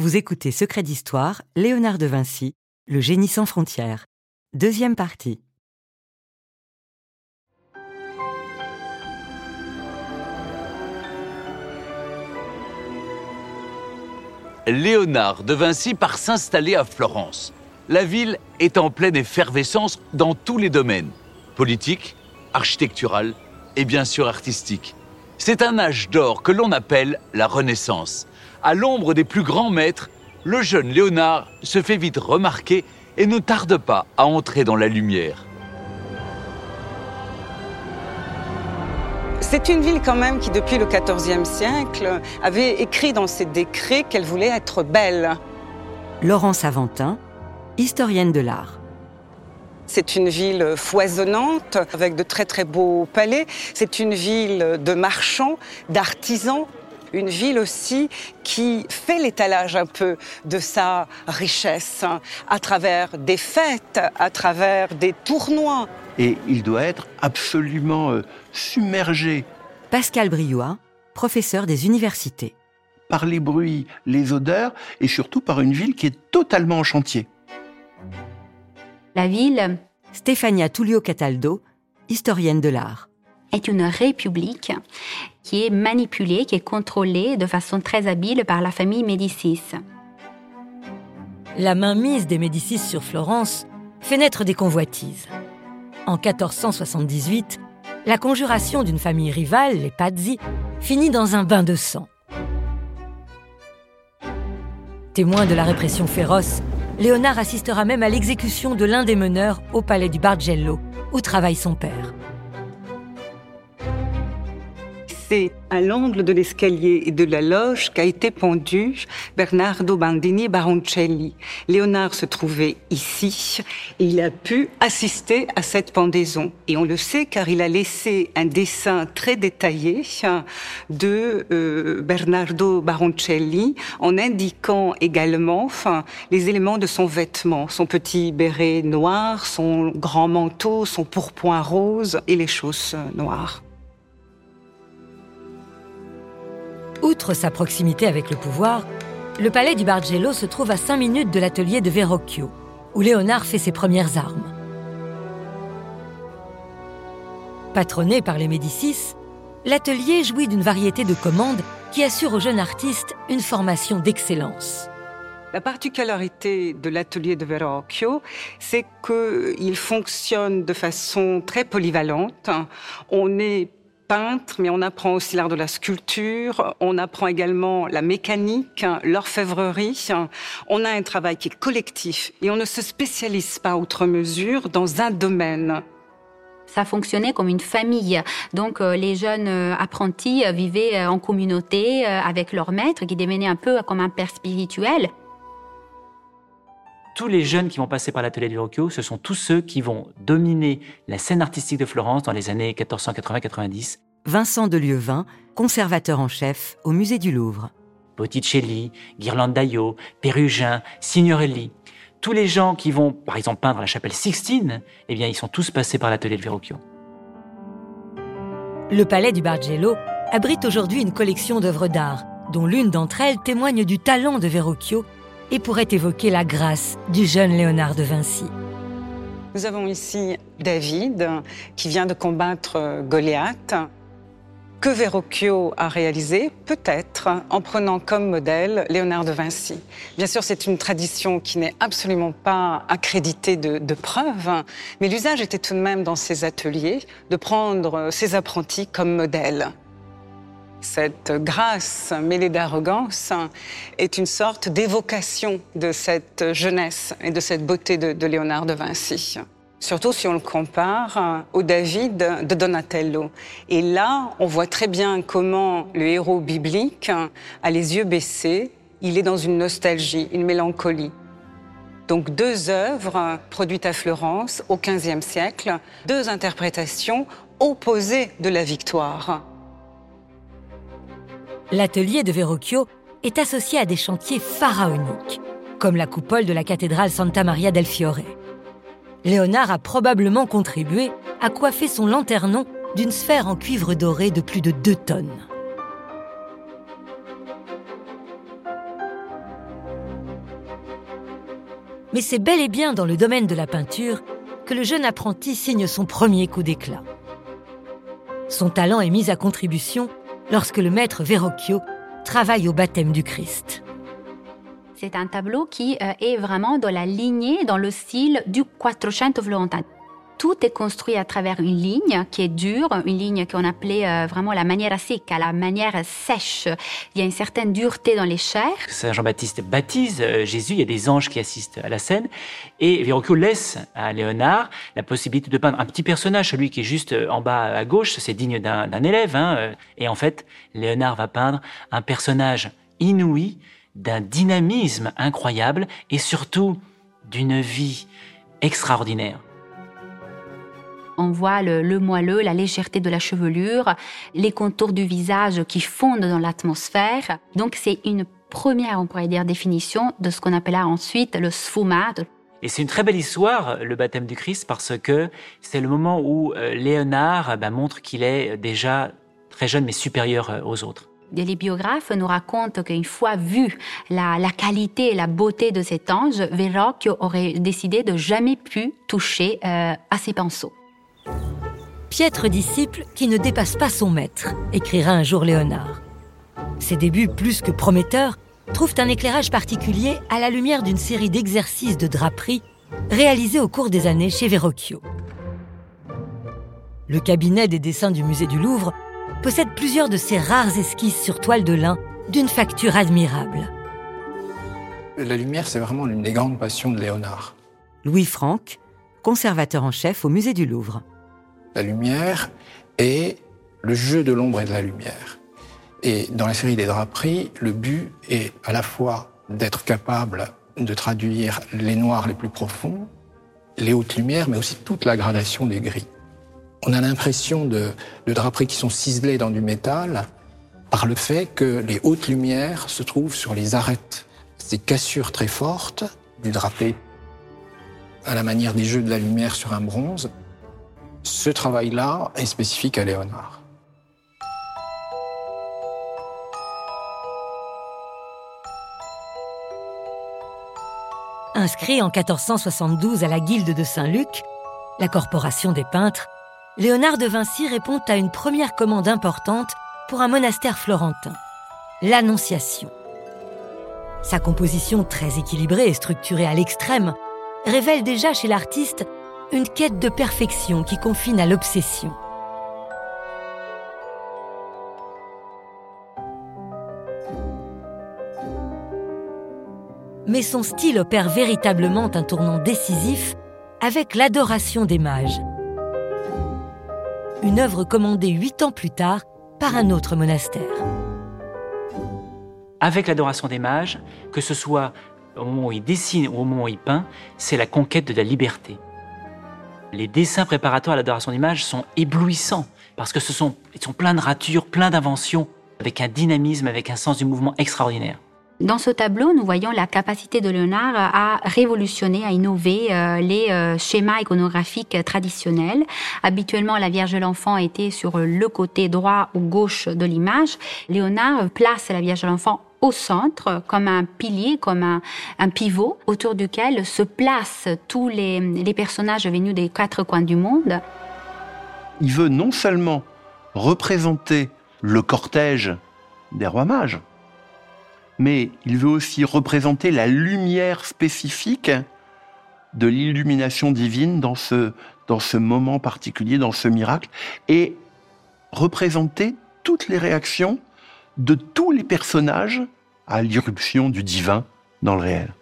Vous écoutez Secret d'Histoire, Léonard de Vinci, Le génie sans frontières. Deuxième partie. Léonard de Vinci part s'installer à Florence. La ville est en pleine effervescence dans tous les domaines, politique, architectural et bien sûr artistique. C'est un âge d'or que l'on appelle la Renaissance à l'ombre des plus grands maîtres, le jeune Léonard se fait vite remarquer et ne tarde pas à entrer dans la lumière. C'est une ville quand même qui, depuis le XIVe siècle, avait écrit dans ses décrets qu'elle voulait être belle. Laurence Aventin, historienne de l'art. C'est une ville foisonnante, avec de très très beaux palais. C'est une ville de marchands, d'artisans, une ville aussi qui fait l'étalage un peu de sa richesse à travers des fêtes, à travers des tournois. Et il doit être absolument euh, submergé. Pascal Briouat, professeur des universités. Par les bruits, les odeurs et surtout par une ville qui est totalement en chantier. La ville, Stefania Tullio Cataldo, historienne de l'art est une république qui est manipulée, qui est contrôlée de façon très habile par la famille Médicis. La mainmise des Médicis sur Florence fait naître des convoitises. En 1478, la conjuration d'une famille rivale, les Pazzi, finit dans un bain de sang. Témoin de la répression féroce, Léonard assistera même à l'exécution de l'un des meneurs au palais du Bargello, où travaille son père. C'est à l'angle de l'escalier et de la loge qu'a été pendu Bernardo Bandini Baroncelli. Léonard se trouvait ici et il a pu assister à cette pendaison. Et on le sait car il a laissé un dessin très détaillé de euh, Bernardo Baroncelli en indiquant également les éléments de son vêtement, son petit béret noir, son grand manteau, son pourpoint rose et les chausses noires. Outre sa proximité avec le pouvoir, le palais du Bargello se trouve à 5 minutes de l'atelier de Verrocchio, où Léonard fait ses premières armes. Patronné par les Médicis, l'atelier jouit d'une variété de commandes qui assure au jeune artiste une formation d'excellence. La particularité de l'atelier de Verrocchio, c'est qu'il fonctionne de façon très polyvalente. On est peintre, mais on apprend aussi l'art de la sculpture, on apprend également la mécanique, l'orfèvrerie. On a un travail qui est collectif et on ne se spécialise pas outre mesure dans un domaine. Ça fonctionnait comme une famille. Donc euh, les jeunes euh, apprentis euh, vivaient en communauté avec leur maître qui devenait un peu comme un père spirituel tous les jeunes qui vont passer par l'atelier du Verrocchio, ce sont tous ceux qui vont dominer la scène artistique de Florence dans les années 1480-90. Vincent de Lieuvin, conservateur en chef au musée du Louvre. Botticelli, Ghirlandaio, Pérugin, Signorelli. Tous les gens qui vont, par exemple, peindre la chapelle Sixtine, eh bien, ils sont tous passés par l'atelier de Verrocchio. Le palais du Bargello abrite aujourd'hui une collection d'œuvres d'art, dont l'une d'entre elles témoigne du talent de Verrocchio et pourrait évoquer la grâce du jeune Léonard de Vinci. Nous avons ici David qui vient de combattre Goliath. Que Verrocchio a réalisé Peut-être en prenant comme modèle Léonard de Vinci. Bien sûr, c'est une tradition qui n'est absolument pas accréditée de, preuves, mais l'usage était tout de même dans ses ateliers de prendre ses apprentis comme modèle. Cette grâce mêlée d'arrogance est une sorte d'évocation de cette jeunesse et de cette beauté de, Léonard de Vinci. Surtout si on le compare au David de Donatello. Et là, on voit très bien comment le héros biblique a les yeux baissés, il est dans une nostalgie, une mélancolie. Donc deux œuvres produites à Florence au XVe siècle, deux interprétations opposées de la victoire l'atelier de Verrocchio est associé à des chantiers pharaoniques, comme la coupole de la cathédrale Santa Maria del Fiore. Léonard a probablement contribué à coiffer son lanternon d'une sphère en cuivre doré de plus de 2 tonnes. Mais c'est bel et bien dans le domaine de la peinture que le jeune apprenti signe son premier coup d'éclat. Son talent est mis à contribution lorsque le maître Verrocchio travaille au baptême du Christ. C'est un tableau qui euh, est vraiment dans la lignée, dans le style du Quattrocento florentin tout est construit à travers une ligne qui est dure, une ligne qu'on appelait euh, vraiment la manière secca, la manière sèche. Il y a une certaine dureté dans les chairs. Saint Jean-Baptiste baptise euh, Jésus, il y a des anges qui assistent à la scène, et Verrocchio laisse à Léonard la possibilité de peindre un petit personnage, celui qui est juste euh, en bas à gauche, c'est digne d'un élève, hein, et en fait, Léonard va peindre un personnage inouï, d'un dynamisme incroyable, et surtout d'une vie extraordinaire on voit le, moelleux, la légèreté de la chevelure, les contours du visage qui fondent dans l'atmosphère. Donc c'est une première, on pourrait dire, définition de ce qu'on appellera ensuite le sfumato. Et c'est une très belle histoire, le baptême du Christ, parce que c'est le moment où euh, Léonard bah, montre qu'il est déjà très jeune mais supérieur euh, aux autres. Les biographes nous racontent qu'une fois vu la, qualité et la beauté de cet ange, Verrocchio aurait décidé de jamais plus toucher euh, à ses pinceaux. Piètre disciple qui ne dépasse pas son maître, écrira un jour Léonard. Ses débuts plus que prometteurs trouvent un éclairage particulier à la lumière d'une série d'exercices de draperie réalisés au cours des années chez Verrocchio. Le cabinet des dessins du musée du Louvre possède plusieurs de ces rares esquisses sur toile de lin d'une facture admirable. La lumière, c'est vraiment une des grandes passions de Léonard. Louis Franck, conservateur en chef au musée du Louvre la lumière et le jeu de l'ombre et de la lumière. Et dans la série des draperies, le but est à la fois d'être capable de traduire les noirs les plus profonds, les hautes lumières, mais aussi toute la gradation des gris. On a l'impression de, de draperies qui sont ciselées dans du métal par le fait que les hautes lumières se trouvent sur les arêtes. Ces cassures très fortes du drapé, à la manière des jeux de la lumière sur un bronze, ce travail-là est spécifique à Léonard. Inscrit en 1472 à la Guilde de Saint-Luc, la corporation des peintres, Léonard de Vinci répond à une première commande importante pour un monastère florentin, l'Annonciation. Sa composition très équilibrée et structurée à l'extrême révèle déjà chez l'artiste une quête de perfection qui confine à l'obsession. Mais son style opère véritablement un tournant décisif avec l'adoration des mages. Une œuvre commandée huit ans plus tard par un autre monastère. Avec l'adoration des mages, que ce soit au moment où il dessine au moment où il peint, c'est la conquête de la liberté. Les dessins préparatoires à l'adoration d'image sont éblouissants parce que ce sont, ils sont pleins de ratures, pleins d'inventions, avec un dynamisme, avec un sens du mouvement extraordinaire. Dans ce tableau, nous voyons la capacité de Léonard à révolutionner, à innover euh, les euh, schémas iconographiques traditionnels. Habituellement, la Vierge de l'Enfant était sur le côté droit ou gauche de l'image. Léonard place la Vierge de l'Enfant au centre, comme un pilier, comme un, pivot, autour duquel se placent tous les, les personnages venus des quatre coins du monde. Il veut non seulement représenter le cortège des rois mages, mais il veut aussi représenter la lumière spécifique de l'illumination divine dans ce, dans ce moment particulier, dans ce miracle, et représenter toutes les réactions de tous les personnages à l'irruption du divin dans le réel.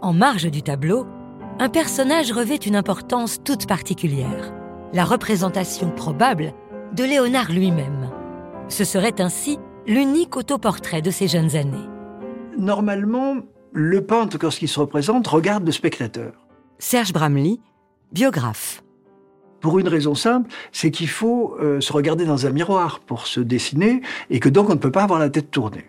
En marge du tableau, un personnage revêt une importance toute particulière, la représentation probable de Léonard lui-même. Ce serait ainsi l'unique autoportrait de ses jeunes années. Normalement, le peintre, lorsqu'il se représente, regarde le spectateur. Serge Bramley, biographe. Pour une raison simple, c'est qu'il faut euh, se regarder dans un miroir pour se dessiner et que donc on ne peut pas avoir la tête tournée.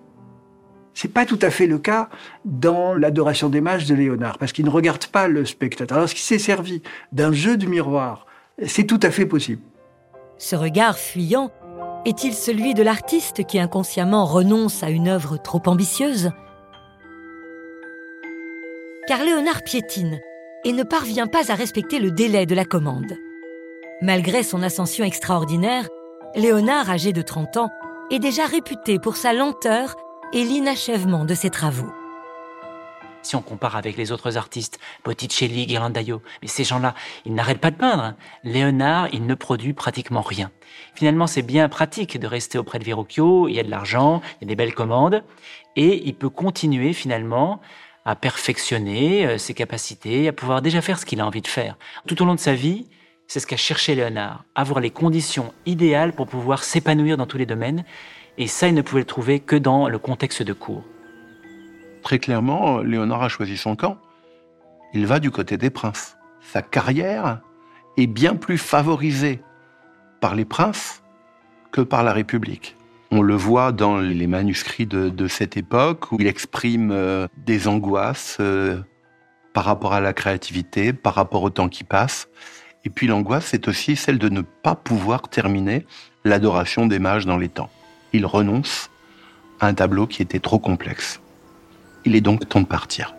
C'est pas tout à fait le cas dans l'adoration des mages de Léonard, parce qu'il ne regarde pas le spectateur. Alors, qui s'est servi d'un jeu du miroir, c'est tout à fait possible. Ce regard fuyant est-il celui de l'artiste qui inconsciemment renonce à une œuvre trop ambitieuse? Car Léonard piétine et ne parvient pas à respecter le délai de la commande. Malgré son ascension extraordinaire, Léonard, âgé de 30 ans, est déjà réputé pour sa lenteur et l'inachèvement de ses travaux. Si on compare avec les autres artistes, Botticelli, Ghirlandaio, mais ces gens-là, ils n'arrêtent pas de peindre. Léonard, il ne produit pratiquement rien. Finalement, c'est bien pratique de rester auprès de Verrocchio, il y a de l'argent, il y a des belles commandes, et il peut continuer finalement à perfectionner euh, ses capacités, à pouvoir déjà faire ce qu'il a envie de faire. Tout au long de sa vie, c'est ce qu'a cherché Léonard, avoir les conditions idéales pour pouvoir s'épanouir dans tous les domaines, et ça, il ne pouvait le trouver que dans le contexte de cours. Très clairement, Léonard a choisi son camp. Il va du côté des princes. Sa carrière est bien plus favorisée par les princes que par la République. On le voit dans les manuscrits de, cette époque où il exprime euh, des angoisses euh, par rapport à la créativité, par rapport au temps qui passe. Et puis l'angoisse, c'est aussi celle de ne pas pouvoir terminer l'adoration des mages dans les temps. Il renonce à un tableau qui était trop complexe. Il est donc temps de partir.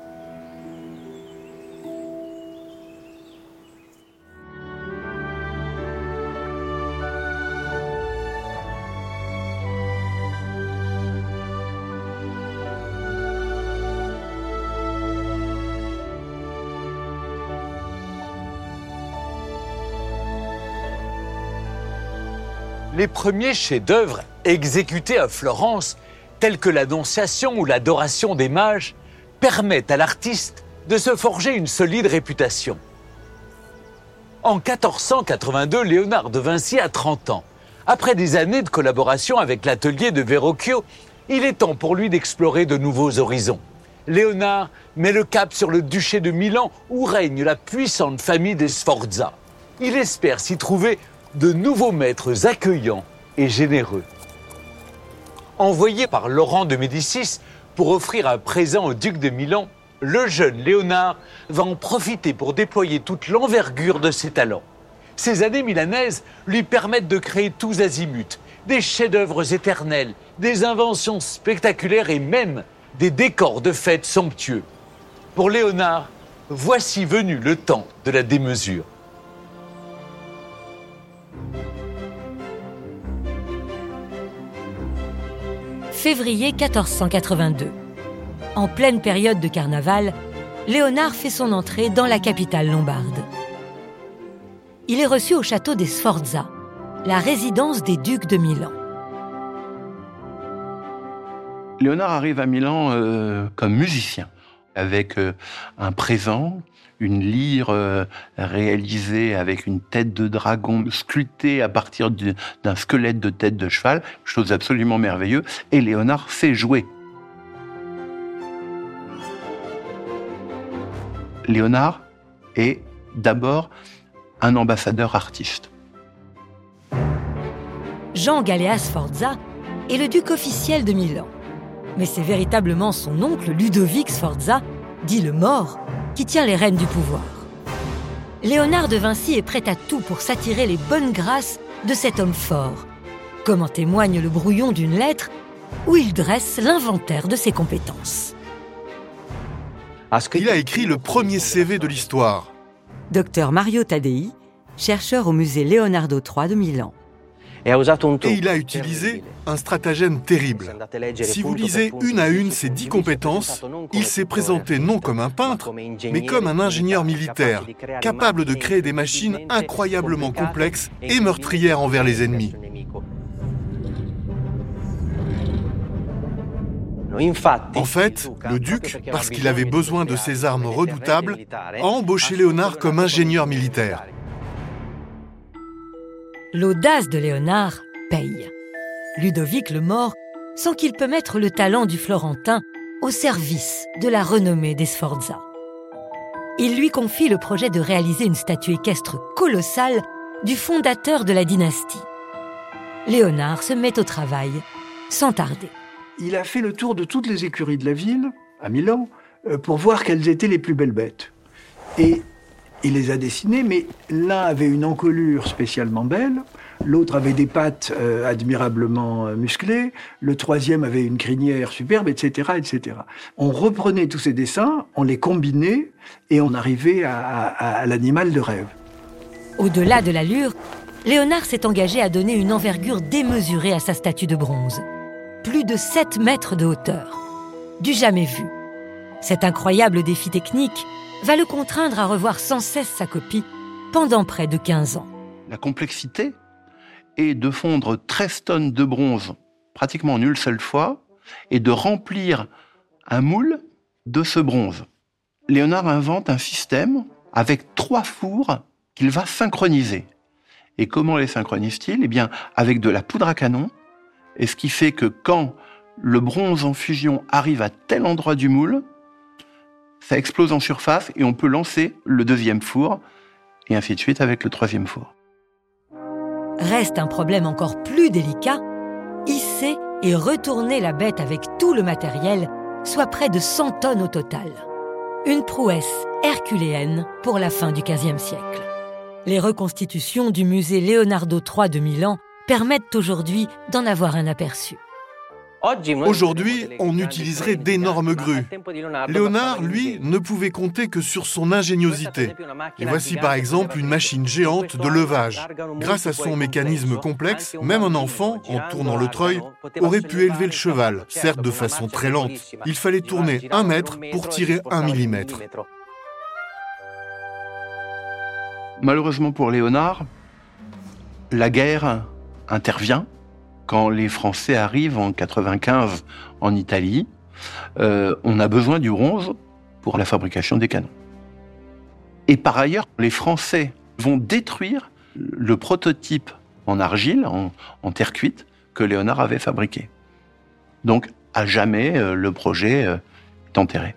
Les premiers chefs-d'œuvre exécutés à Florence tels que l'Annonciation ou l'Adoration des mages, permettent à l'artiste de se forger une solide réputation. En 1482, Léonard de Vinci a 30 ans. Après des années de collaboration avec l'atelier de Verrocchio, il est temps pour lui d'explorer de nouveaux horizons. Léonard met le cap sur le duché de Milan où règne la puissante famille des Sforza. Il espère s'y trouver de nouveaux maîtres accueillants et généreux envoyé par Laurent de Médicis pour offrir un présent au duc de Milan, le jeune Léonard va en profiter pour déployer toute l'envergure de ses talents. Ces années milanaises lui permettent de créer tous azimuts, des chefs-d'œuvre éternels, des inventions spectaculaires et même des décors de fêtes somptueux. Pour Léonard, voici venu le temps de la démesure. Février 1482. En pleine période de carnaval, Léonard fait son entrée dans la capitale lombarde. Il est reçu au château des Sforza, la résidence des ducs de Milan. Léonard arrive à Milan euh, comme musicien, avec euh, un présent une lyre euh, réalisée avec une tête de dragon sculptée à partir d'un squelette de tête de cheval, chose absolument merveilleuse, et Léonard sait jouer. Léonard est d'abord un ambassadeur artiste. Jean Galeas Sforza est le duc officiel de Milan. Mais c'est véritablement son oncle Ludovic Sforza, dit le mort, qui tient les rênes du pouvoir. Léonard de Vinci est prêt à tout pour s'attirer les bonnes grâces de cet homme fort, comme en témoigne le brouillon d'une lettre où il dresse l'inventaire de ses compétences. Il a écrit le premier CV de l'histoire. Docteur Mario Taddei, chercheur au musée Leonardo III de Milan. Et il a utilisé un stratagème terrible. Si vous lisez une à une ces dix compétences, il s'est présenté non comme un peintre, mais comme un ingénieur militaire, capable de créer des machines incroyablement complexes et meurtrières envers les ennemis. En fait, le duc, parce qu'il avait besoin de ces armes redoutables, a embauché Léonard comme ingénieur militaire. L'audace de Léonard paye. Ludovic le Mort sent qu'il peut mettre le talent du Florentin au service de la renommée des Sforza. Il lui confie le projet de réaliser une statue équestre colossale du fondateur de la dynastie. Léonard se met au travail sans tarder. Il a fait le tour de toutes les écuries de la ville, à Milan, euh, pour voir quelles étaient les plus belles bêtes. Et il les a dessinés, mais l'un avait une encolure spécialement belle, l'autre avait des pattes euh, admirablement euh, musclées, le troisième avait une crinière superbe, etc., etc. On reprenait tous ces dessins, on les combinait et on arrivait à l'animal de rêve. Au-delà de l'allure, Léonard s'est engagé à donner une envergure démesurée à sa statue de bronze. Plus de 7 mètres de hauteur. Du jamais vu. Cet incroyable défi technique va le contraindre à revoir sans cesse sa copie pendant près de 15 ans. La complexité est de fondre 13 tonnes de bronze pratiquement en une seule fois et de remplir un moule de ce bronze. Léonard invente un système avec trois fours qu'il va synchroniser. Et comment les synchronise-t-il? Eh bien, avec de la poudre à canon, et ce qui fait que quand le bronze en fusion arrive à tel endroit du moule, ça explose en surface et on peut lancer le deuxième four, et ainsi de suite avec le troisième four. Reste un problème encore plus délicat, hisser et retourner la bête avec tout le matériel, soit près de 100 tonnes au total. Une prouesse herculéenne pour la fin du XVe siècle. Les reconstitutions du musée Leonardo III de Milan permettent aujourd'hui d'en avoir un aperçu. Aujourd'hui, on utiliserait d'énormes grues. Léonard, lui, ne pouvait compter que sur son ingéniosité. Et voici par exemple une machine géante de levage. Grâce à son mécanisme complexe, même un enfant, en tournant le treuil, aurait pu élever le cheval, certes de façon très lente. Il fallait tourner un mètre pour tirer un millimètre. Malheureusement pour Léonard, la guerre intervient quand les Français arrivent en 95 en Italie. Euh, on a besoin du bronze pour la fabrication des canons. Et par ailleurs, les Français vont détruire le prototype en argile, en, terre cuite, que Léonard avait fabriqué. Donc, à jamais, euh, le projet euh, est enterré.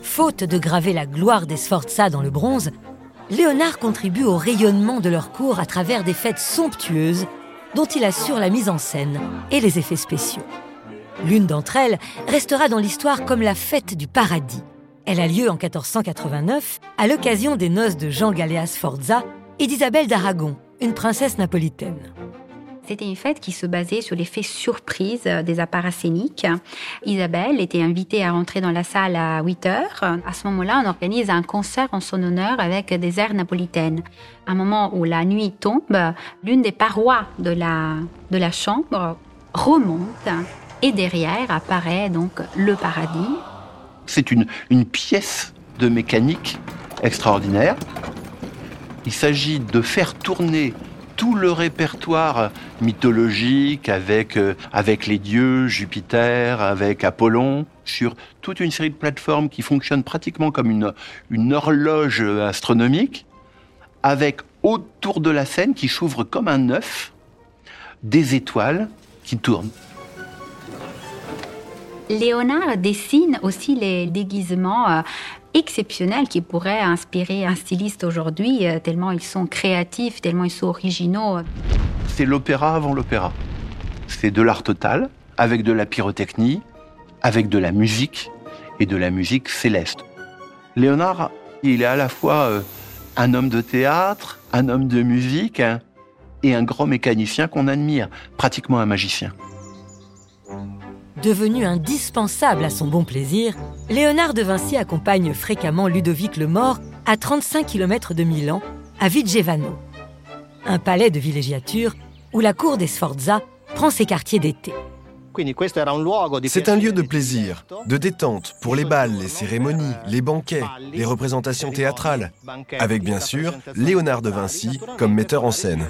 Faute de graver la gloire des Sforza dans le bronze, Léonard contribue au rayonnement de leur cours à travers des fêtes somptueuses dont il assure la mise en scène et les effets spéciaux. L'une d'entre elles restera dans l'histoire comme la fête du paradis. Elle a lieu en 1489 à l'occasion des noces de Jean Galéas Sforza et d'Isabelle d'Aragon, une princesse napolitaine. C'était une fête qui se basait sur l'effet surprise euh, des appareils scéniques. Isabelle était invitée à rentrer dans la salle à 8 heures. À ce moment-là, on organise un concert en son honneur avec des airs napolitaines. À un moment où la nuit tombe, l'une des parois de la, de la chambre remonte et derrière apparaît donc le paradis. C'est une, une pièce de mécanique extraordinaire. Il s'agit de faire tourner tout le répertoire mythologique avec, euh, avec les dieux, Jupiter, avec Apollon, sur toute une série de plateformes qui fonctionnent pratiquement comme une, une horloge astronomique, avec autour de la scène qui s'ouvre comme un œuf, des étoiles qui tournent. Léonard dessine aussi les déguisements euh, exceptionnels qui pourraient inspirer un styliste aujourd'hui, euh, tellement ils sont créatifs, tellement ils sont originaux. C'est l'opéra avant l'opéra. C'est de l'art total, avec de la pyrotechnie, avec de la musique, et de la musique céleste. Léonard, il est à la fois euh, un homme de théâtre, un homme de musique, hein, et un grand mécanicien qu'on admire, pratiquement un magicien. Devenu indispensable à son bon plaisir, Léonard de Vinci accompagne fréquemment Ludovic le Mort à 35 km de Milan, à Vigevano, un palais de villégiature où la cour des Sforza prend ses quartiers d'été. C'est un lieu de plaisir, de détente pour les balles, les cérémonies, les banquets, les représentations théâtrales, avec bien sûr Léonard de Vinci comme metteur en scène.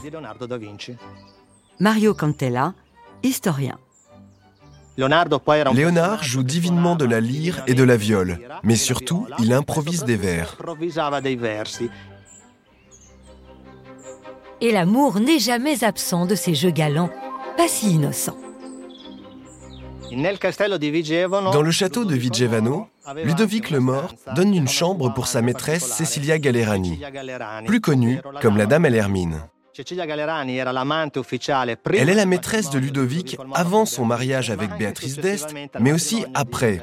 Mario Cantella, historien. Léonard joue divinement de la lyre et de la viole, mais surtout, il improvise des vers. Et l'amour n'est jamais absent de ces jeux galants, pas si innocents. Dans le château de Vigevano, Ludovic le Mort donne une chambre pour sa maîtresse Cecilia Galerani, plus connue comme la Dame à l'Hermine. Elle est la maîtresse de Ludovic avant son mariage avec Béatrice d'Este, mais aussi après.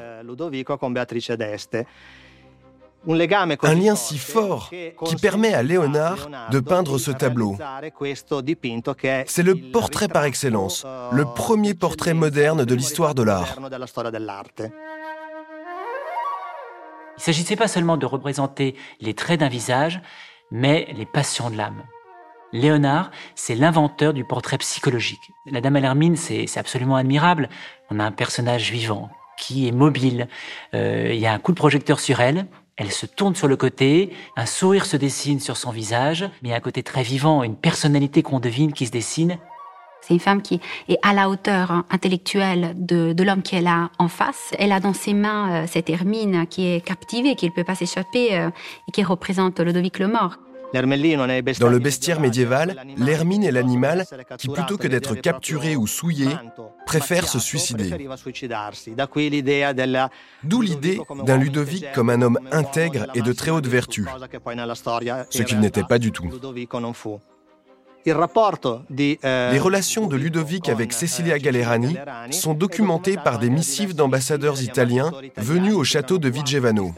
Un lien si fort qui permet à Léonard de peindre ce tableau. C'est le portrait par excellence, le premier portrait moderne de l'histoire de l'art. Il ne s'agissait pas seulement de représenter les traits d'un visage, mais les passions de l'âme. Léonard, c'est l'inventeur du portrait psychologique. La dame à l'hermine, c'est absolument admirable. On a un personnage vivant qui est mobile. Euh, il y a un coup de projecteur sur elle. Elle se tourne sur le côté, un sourire se dessine sur son visage, mais il y a un côté très vivant, une personnalité qu'on devine qui se dessine. C'est une femme qui est à la hauteur hein, intellectuelle de, l'homme qu'elle a en face. Elle a dans ses mains euh, cette Hermine qui est captivée, qui ne peut pas s'échapper euh, et qui représente Ludovic le mort. Dans le bestiaire médiéval, l'hermine est l'animal qui, plutôt que d'être capturé ou souillé, préfère se suicider. D'où l'idée d'un Ludovic comme un homme intègre et de très haute vertu, ce qu'il n'était pas du tout. Les relations de Ludovic avec Cecilia Gallerani sont documentées par des missives d'ambassadeurs italiens venus au château de Vigevano.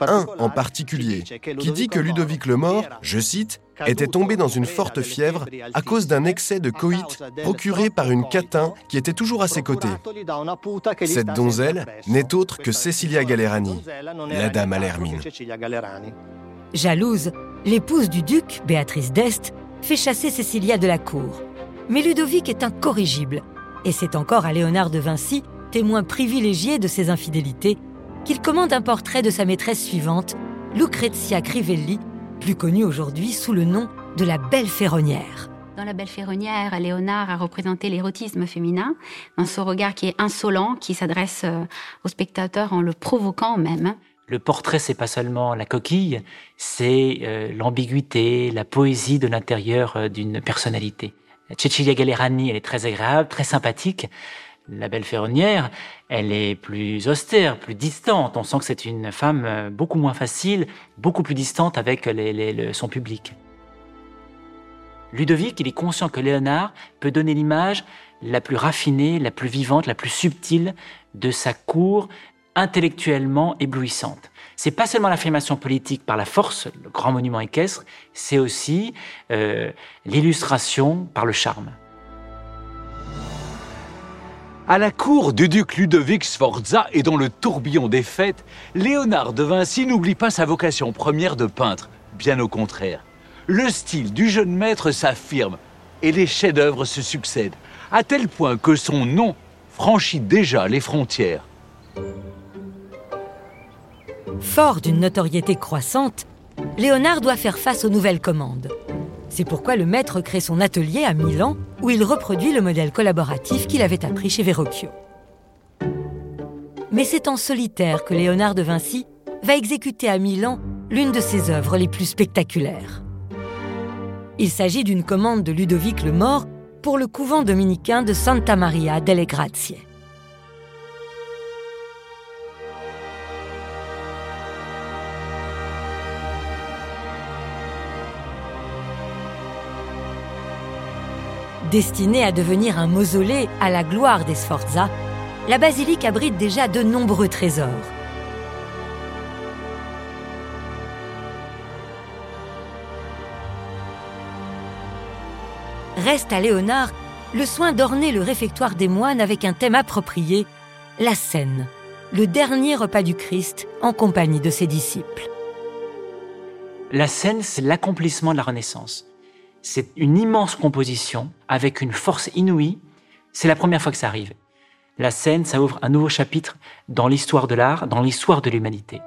Un en particulier, qui dit que Ludovic le Mort, je cite, était tombé dans une forte fièvre à cause d'un excès de coït procuré par une catin qui était toujours à ses côtés. Cette donzelle n'est autre que Cecilia Gallerani, la dame à l'hermine. Jalouse, l'épouse du duc, Béatrice d'Est, fait chasser Cécilia de la cour. Mais Ludovic est incorrigible, et c'est encore à Léonard de Vinci, témoin privilégié de ses infidélités, qu'il commande un portrait de sa maîtresse suivante, Lucrezia Crivelli, plus connue aujourd'hui sous le nom de la Belle Ferronnière. Dans la Belle Ferronnière, Léonard a représenté l'érotisme féminin, dans ce regard qui est insolent, qui s'adresse euh, au spectateur en le provoquant même. Le portrait, c'est pas seulement la coquille, c'est euh, l'ambiguïté, la poésie de l'intérieur euh, d'une personnalité. Cecilia Gallerani, elle est très agréable, très sympathique. La belle ferronnière, elle est plus austère, plus distante. On sent que c'est une femme euh, beaucoup moins facile, beaucoup plus distante avec son public. Ludovic, il est conscient que Léonard peut donner l'image la plus raffinée, la plus vivante, la plus subtile de sa cour, intellectuellement éblouissante. C'est pas seulement l'affirmation politique par la force, le grand monument équestre, c'est aussi euh, l'illustration par le charme. À la cour du duc Ludovic Sforza et dans le tourbillon des fêtes, Léonard de Vinci n'oublie pas sa vocation première de peintre, bien au contraire. Le style du jeune maître s'affirme et les chefs-d'œuvre se succèdent, à tel point que son nom franchit déjà les frontières. Fort d'une notoriété croissante, Léonard doit faire face aux nouvelles commandes. C'est pourquoi le maître crée son atelier à Milan, où il reproduit le modèle collaboratif qu'il avait appris chez Verrocchio. Mais c'est en solitaire que Léonard de Vinci va exécuter à Milan l'une de ses œuvres les plus spectaculaires. Il s'agit d'une commande de Ludovic le Mort pour le couvent dominicain de Santa Maria delle Grazie. Destinée à devenir un mausolée à la gloire des Sforza, la basilique abrite déjà de nombreux trésors. Reste à Léonard le soin d'orner le réfectoire des moines avec un thème approprié, la scène, le dernier repas du Christ en compagnie de ses disciples. La scène, c'est l'accomplissement de la Renaissance. C'est une immense composition avec une force inouïe. C'est la première fois que ça arrive. La scène, ça ouvre un nouveau chapitre dans l'histoire de l'art, dans l'histoire de l'humanité.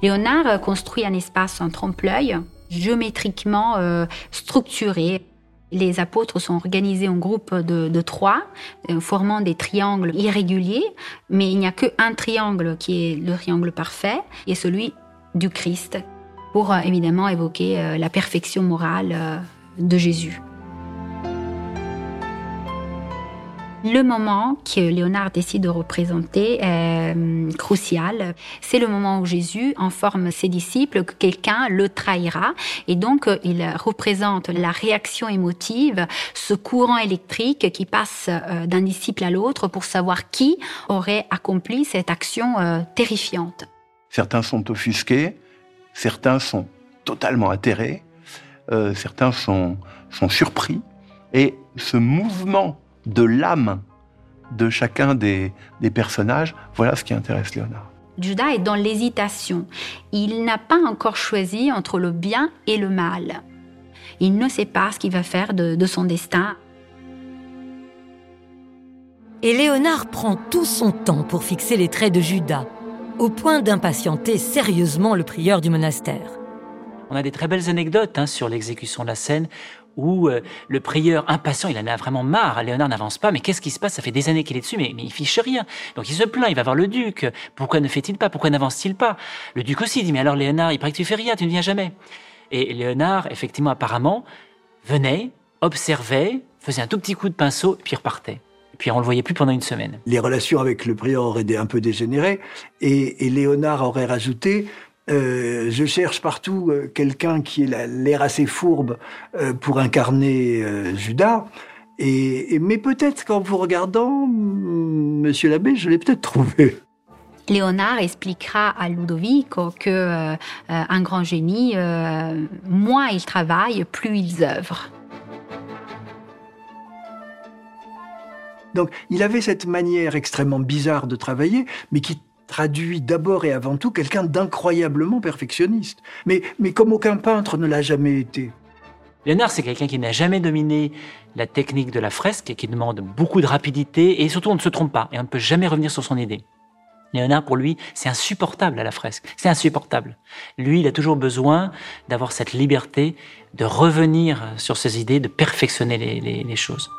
Léonard construit un espace en trompe-l'œil, géométriquement euh, structuré. Les apôtres sont organisés en groupes de, trois, euh, formant des triangles irréguliers, mais il n'y a qu'un triangle qui est le triangle parfait, et celui du Christ, pour euh, évidemment évoquer euh, la perfection morale euh, de Jésus. Le moment que Léonard décide de représenter est crucial. C'est le moment où Jésus informe ses disciples que quelqu'un le trahira. Et donc, il représente la réaction émotive, ce courant électrique qui passe d'un disciple à l'autre pour savoir qui aurait accompli cette action terrifiante. Certains sont offusqués, certains sont totalement atterrés, euh, certains sont, sont surpris. Et ce mouvement de l'âme de chacun des, des personnages, voilà ce qui intéresse Léonard. Judas est dans l'hésitation. Il n'a pas encore choisi entre le bien et le mal. Il ne sait pas ce qu'il va faire de, de son destin. Et Léonard prend tout son temps pour fixer les traits de Judas, au point d'impatienter sérieusement le prieur du monastère. On a des très belles anecdotes hein, sur l'exécution de la scène où euh, le prieur impatient, il en a vraiment marre, Léonard n'avance pas, mais qu'est-ce qui se passe? Ça fait des années qu'il est dessus, mais, mais il fiche rien. Donc il se plaint, il va voir le duc, pourquoi ne fait-il pas? Pourquoi n'avance-t-il pas? Le duc aussi dit, mais alors Léonard, il paraît que tu fais rien, tu ne viens jamais. Et Léonard, effectivement, apparemment, venait, observait, faisait un tout petit coup de pinceau, puis repartait. Puis on le voyait plus pendant une semaine. Les relations avec le prieur auraient un peu dégénéré, et, et Léonard aurait rajouté euh, je cherche partout euh, quelqu'un qui ait l'air assez fourbe euh, pour incarner Judas. Et, mais peut-être qu'en vous regardant, Monsieur l'abbé, je l'ai peut-être trouvé. Léonard expliquera à Ludovico que un grand génie, moins il travaille, plus il œuvre. Donc, il avait cette manière extrêmement bizarre de travailler, mais qui traduit d'abord et avant tout quelqu'un d'incroyablement perfectionniste, mais, mais comme aucun peintre ne l'a jamais été. Léonard, c'est quelqu'un qui n'a jamais dominé la technique de la fresque qui demande beaucoup de rapidité et surtout on ne se trompe pas et on ne peut jamais revenir sur son idée. Léonard, pour lui, c'est insupportable à la fresque. C'est insupportable. Lui, il a toujours besoin d'avoir cette liberté de revenir sur ses idées, de perfectionner les choses.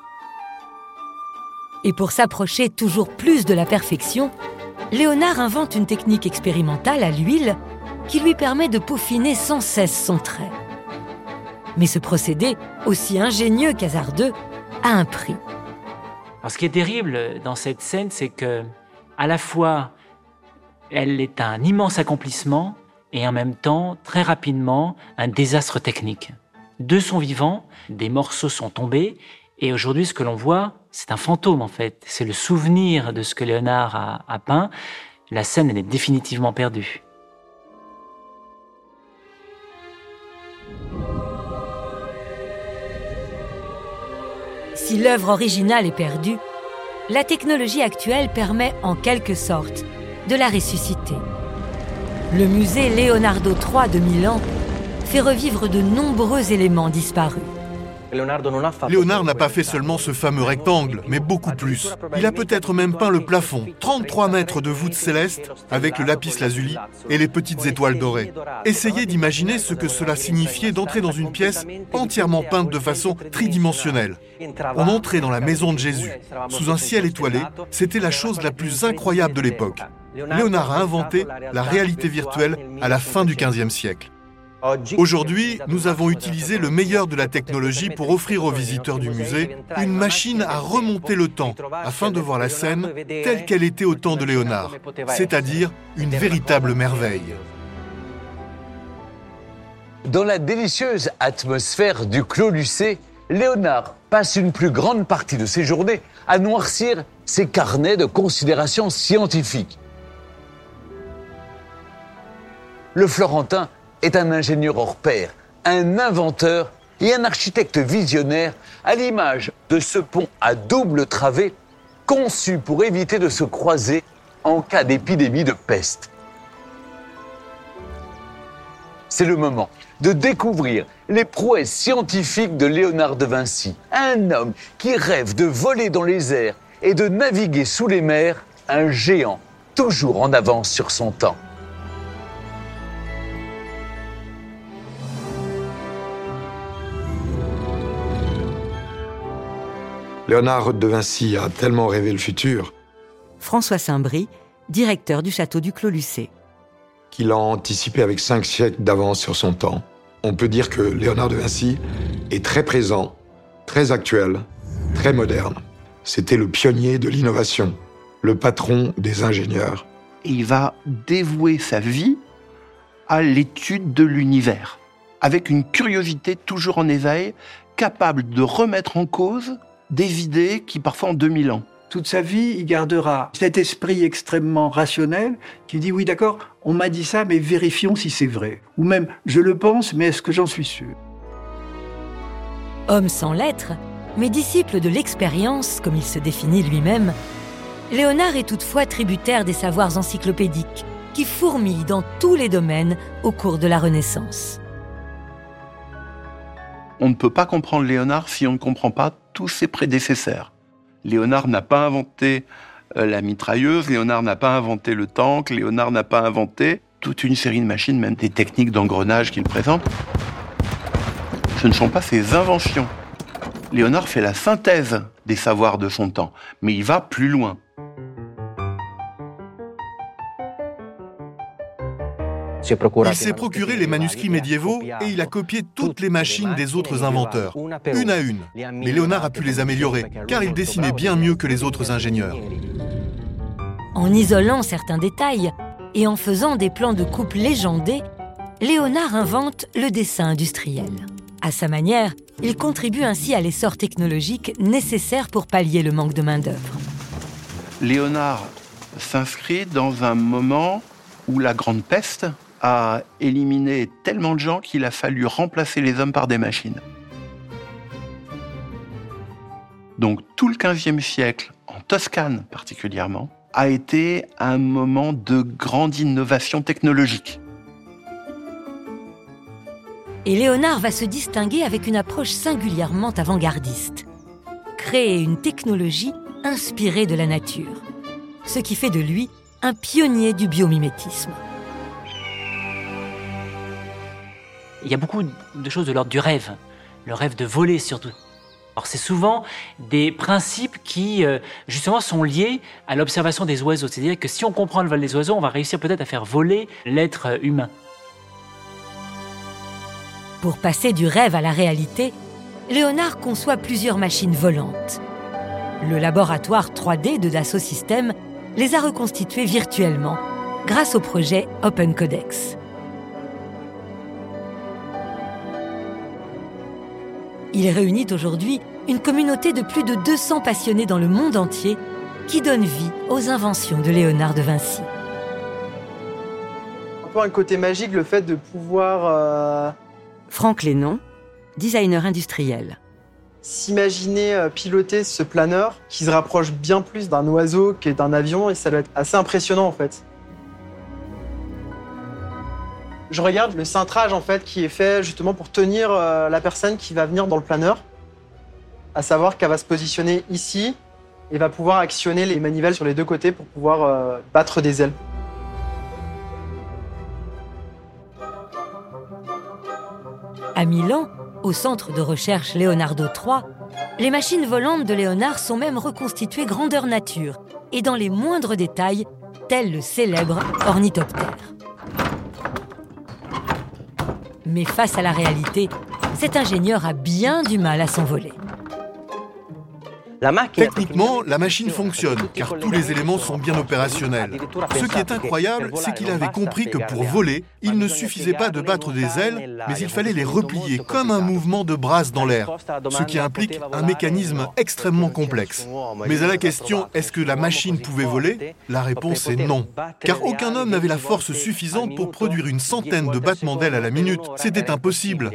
Et pour s'approcher toujours plus de la perfection, Léonard invente une technique expérimentale à l'huile qui lui permet de peaufiner sans cesse son trait. Mais ce procédé, aussi ingénieux qu'hasardeux, a un prix. ce qui est terrible dans cette scène, c'est que à la fois elle est un immense accomplissement et en même temps, très rapidement, un désastre technique. De son vivant, des morceaux sont tombés et aujourd'hui, ce que l'on voit, c'est un fantôme en fait. C'est le souvenir de ce que Léonard a, peint. La scène, elle est définitivement perdue. Si l'œuvre originale est perdue, la technologie actuelle permet en quelque sorte de la ressusciter. Le musée Leonardo III de Milan fait revivre de nombreux éléments disparus. Léonard n'a pas fait seulement ce fameux rectangle, mais beaucoup plus. Il a peut-être même peint le plafond, 33 mètres de voûte céleste avec le lapis lazuli et les petites étoiles dorées. Essayez d'imaginer ce que cela signifiait d'entrer dans une pièce entièrement peinte de façon tridimensionnelle. On entrait dans la maison de Jésus, sous un ciel étoilé, c'était la chose la plus incroyable de l'époque. Léonard a inventé la réalité virtuelle à la fin du XVe siècle. Aujourd'hui, nous avons utilisé le meilleur de la technologie pour offrir aux visiteurs du musée une machine à remonter le temps afin de voir la scène telle qu'elle était au temps de Léonard, c'est-à-dire une véritable merveille. Dans la délicieuse atmosphère du Clos Lucé, Léonard passe une plus grande partie de ses journées à noircir ses carnets de considérations scientifiques. Le Florentin est un ingénieur hors pair, un inventeur et un architecte visionnaire à l'image de ce pont à double travée conçu pour éviter de se croiser en cas d'épidémie de peste. C'est le moment de découvrir les prouesses scientifiques de Léonard de Vinci, un homme qui rêve de voler dans les airs et de naviguer sous les mers, un géant toujours en avance sur son temps. Léonard de Vinci a tellement rêvé le futur. François Saint-Brie, directeur du château du Clos Lucé. Qu'il a anticipé avec cinq siècles d'avance sur son temps. On peut dire que Léonard de Vinci est très présent, très actuel, très moderne. C'était le pionnier de l'innovation, le patron des ingénieurs. il va dévouer sa vie à l'étude de l'univers, avec une curiosité toujours en éveil, capable de remettre en cause des idées qui parfois ont 2000 ans. toute sa vie, il gardera cet esprit extrêmement rationnel qui dit oui d'accord, on m'a dit ça, mais vérifions si c'est vrai. Ou même je le pense, mais est-ce que j'en suis sûr? Homme sans lettres, mais disciple de l'expérience, comme il se définit lui-même, Léonard est toutefois tributaire des savoirs encyclopédiques qui fourmillent dans tous les domaines au cours de la Renaissance. On ne peut pas comprendre Léonard si on ne comprend pas tous ses prédécesseurs. Léonard n'a pas inventé euh, la mitrailleuse, Léonard n'a pas inventé le tank, Léonard n'a pas inventé toute une série de machines, même des techniques d'engrenage qu'il présente. Ce ne sont pas ses inventions. Léonard fait la synthèse des savoirs de son temps, mais il va plus loin. Il s'est procuré les manuscrits médiévaux et il a copié toutes les machines des autres inventeurs, une à une. Mais Léonard a pu les améliorer, car il dessinait bien mieux que les autres ingénieurs. En isolant certains détails et en faisant des plans de coupe légendés, Léonard invente le dessin industriel. À sa manière, il contribue ainsi à l'essor technologique nécessaire pour pallier le manque de main-d'œuvre. Léonard s'inscrit dans un moment où la grande peste a éliminé tellement de gens qu'il a fallu remplacer les hommes par des machines. Donc tout le XVe siècle, en Toscane particulièrement, a été un moment de grande innovation technologique. Et Léonard va se distinguer avec une approche singulièrement avant-gardiste. Créer une technologie inspirée de la nature, ce qui fait de lui un pionnier du biomimétisme. Il y a beaucoup de choses de l'ordre du rêve, le rêve de voler surtout. Alors c'est souvent des principes qui euh, justement sont liés à l'observation des oiseaux, c'est-à-dire que si on comprend le vol des oiseaux, on va réussir peut-être à faire voler l'être humain. Pour passer du rêve à la réalité, Léonard conçoit plusieurs machines volantes. Le laboratoire 3D de Dassault Systèmes les a reconstituées virtuellement grâce au projet Open Codex. Il réunit aujourd'hui une communauté de plus de 200 passionnés dans le monde entier qui donne vie aux inventions de Léonard de Vinci. Un peu un côté magique, le fait de pouvoir... Euh, Franck Lénon, designer industriel. S'imaginer euh, piloter ce planeur qui se rapproche bien plus d'un oiseau que d'un avion et ça doit être assez impressionnant en fait je regarde le cintrage en fait qui est fait justement pour tenir euh, la personne qui va venir dans le planeur, à savoir qu'elle va se positionner ici et va pouvoir actionner les manivelles sur les deux côtés pour pouvoir euh, battre des ailes. À Milan, au centre de recherche Leonardo III, les machines volantes de Léonard sont même reconstituées grandeur nature et dans les moindres détails, tel le célèbre ornithoptère. Mais face à la réalité, cet ingénieur a bien du mal à s'envoler. Techniquement, la machine fonctionne, car tous les éléments sont bien opérationnels. Ce qui est incroyable, c'est qu'il avait compris que pour voler, il ne suffisait pas de battre des ailes, mais il fallait les replier comme un mouvement de brasse dans l'air, ce qui implique un mécanisme extrêmement complexe. Mais à la question est-ce que la machine pouvait voler La réponse est non, car aucun homme n'avait la force suffisante pour produire une centaine de battements d'ailes à la minute. C'était impossible.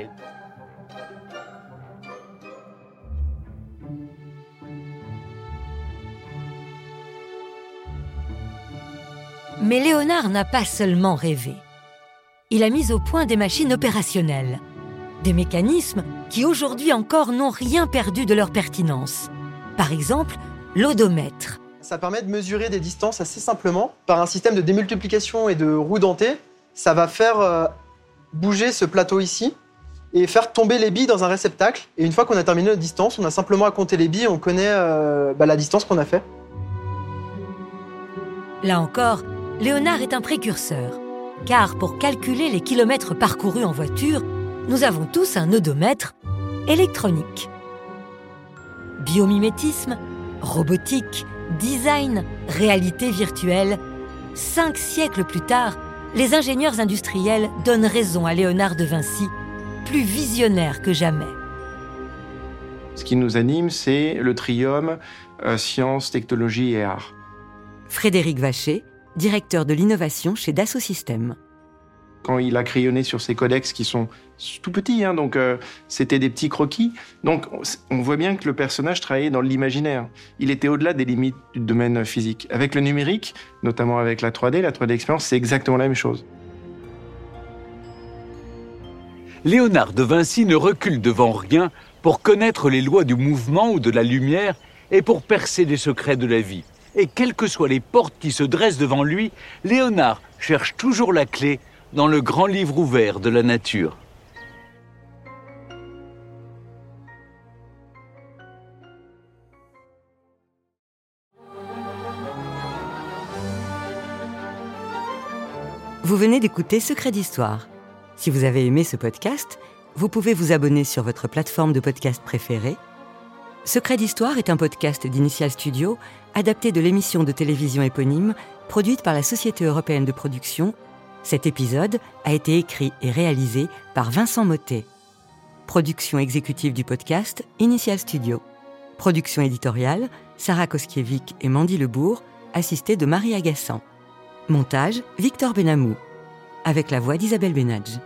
Mais Léonard n'a pas seulement rêvé. Il a mis au point des machines opérationnelles, des mécanismes qui aujourd'hui encore n'ont rien perdu de leur pertinence. Par exemple, l'odomètre. Ça permet de mesurer des distances assez simplement par un système de démultiplication et de roues dentées. Ça va faire euh, bouger ce plateau ici et faire tomber les billes dans un réceptacle. Et une fois qu'on a terminé notre distance, on a simplement à compter les billes, on connaît euh, bah, la distance qu'on a fait. Là encore, Léonard est un précurseur, car pour calculer les kilomètres parcourus en voiture, nous avons tous un odomètre électronique. Biomimétisme, robotique, design, réalité virtuelle, cinq siècles plus tard, les ingénieurs industriels donnent raison à Léonard de Vinci, plus visionnaire que jamais. Ce qui nous anime, c'est le trium euh, sciences, technologie et art. Frédéric Vacher, directeur de l'innovation chez Dassault Systèmes. Quand il a crayonné sur ses codex qui sont tout petits, hein, donc euh, c'était des petits croquis. Donc on voit bien que le personnage travaillait dans l'imaginaire. Il était au-delà des limites du domaine physique. Avec le numérique, notamment avec la 3D, la 3D expérience, c'est exactement la même chose. Léonard de Vinci ne recule devant rien pour connaître les lois du mouvement ou de la lumière et pour percer les secrets de la vie. Et quelles que soient les portes qui se dressent devant lui, Léonard cherche toujours la clé dans le grand livre ouvert de la nature. Vous venez d'écouter Secret d'Histoire. Si vous avez aimé ce podcast, vous pouvez vous abonner sur votre plateforme de podcast préférée. Secret d'Histoire est un podcast d'Initial Studio adapté de l'émission de télévision éponyme produite par la Société européenne de production. Cet épisode a été écrit et réalisé par Vincent Mottet. Production exécutive du podcast Initial Studio. Production éditoriale Sarah Koskiewicz et Mandy Lebourg, assistée de Marie Agassan. Montage Victor Benamou. Avec la voix d'Isabelle Benadj.